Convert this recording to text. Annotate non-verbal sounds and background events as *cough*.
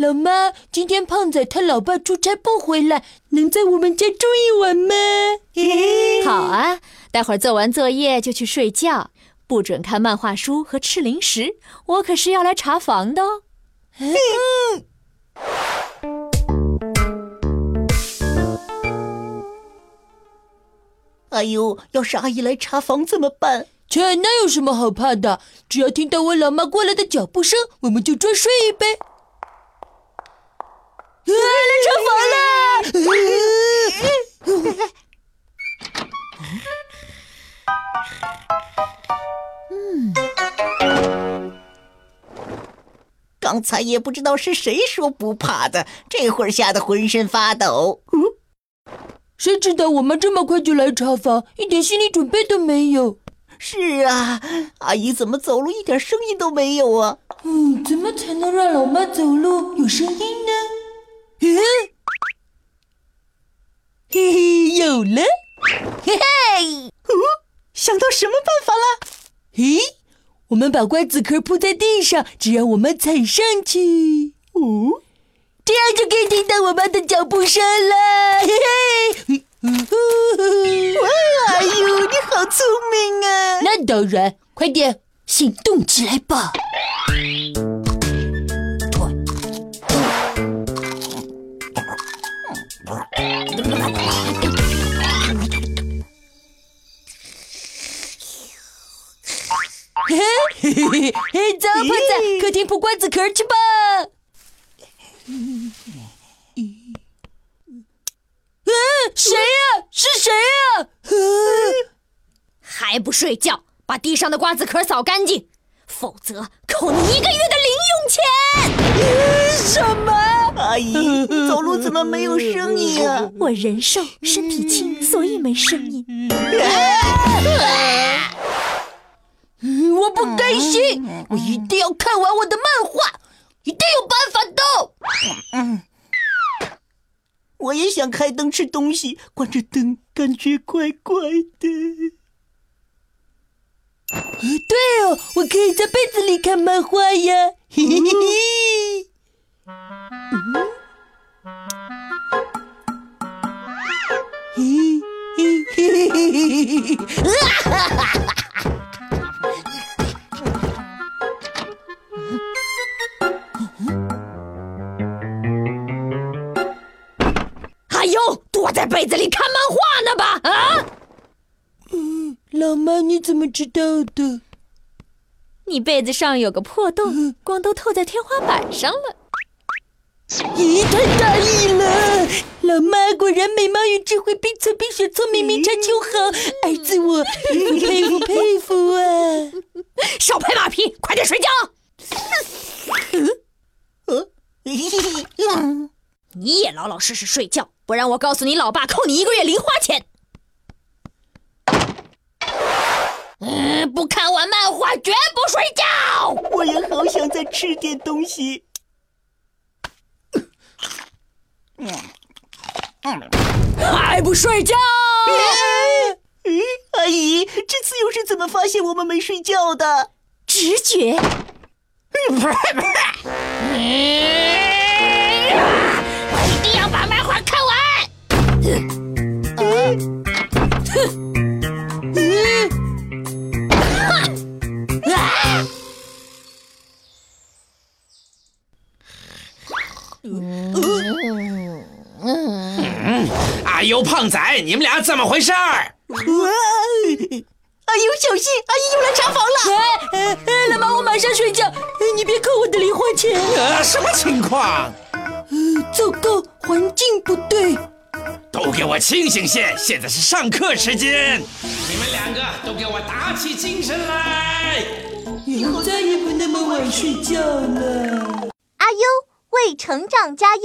老妈，今天胖仔他老爸出差不回来，能在我们家住一晚吗？好啊，待会儿做完作业就去睡觉，不准看漫画书和吃零食。我可是要来查房的哦。嗯。*laughs* 哎呦，要是阿姨来查房怎么办？切，那有什么好怕的？只要听到我老妈过来的脚步声，我们就装睡呗。刚才也不知道是谁说不怕的，这会儿吓得浑身发抖。嗯谁知道我们这么快就来查房，一点心理准备都没有。是啊，阿姨怎么走路一点声音都没有啊？嗯，怎么才能让老妈走路有声音呢？嘿，嘿嘿，有了！嘿嘿，哦，想到什么办法了？嘿，我们把瓜子壳铺在地上，只要我们踩上去，哦。这样就可以听到我妈的脚步声了，*laughs* 嘿嘿！哇，哎呦，你好聪明啊！那当然，快点行动起来吧！嘿嘿，走，胖子，客厅铺瓜子壳去吧。嗯，谁呀？是谁呀？还不睡觉？把地上的瓜子壳扫干净，否则扣你一个月的零用钱！什么？阿姨，走路怎么没有声音啊？我人瘦，身体轻，所以没声音。我 *laughs* 不甘心，我一定要看完我的漫画。一定有办法的。嗯，我也想开灯吃东西，关着灯感觉怪怪的。对哦，我可以在被子里看漫画呀。嘿嘿嘿。嘿嘿嘿嘿嘿嘿。哈哈哈哈。*laughs* 老妈，你怎么知道的？你被子上有个破洞，光都透在天花板上了。咦，太大意了！老妈果然美貌与智慧并存并选，聪明明察秋毫，儿子我佩服佩服啊！*laughs* 少拍马屁，快点睡觉。*laughs* *laughs* 你也老老实实睡觉。不然我告诉你老爸，扣你一个月零花钱。不看完漫画绝不睡觉。我也好想再吃点东西。还不睡觉？阿姨，这次又是怎么发现我们没睡觉的？直觉。*laughs* 哎呦，胖仔，你们俩怎么回事儿？阿优，小心，阿姨又来查房了！哎，老妈，我马上睡觉，你别扣我的零花钱。啊，什么情况？糟糕，环境不对。都给我清醒些，现在是上课时间。你们两个都给我打起精神来，以后再也不那么晚睡觉了。阿优为成长加油。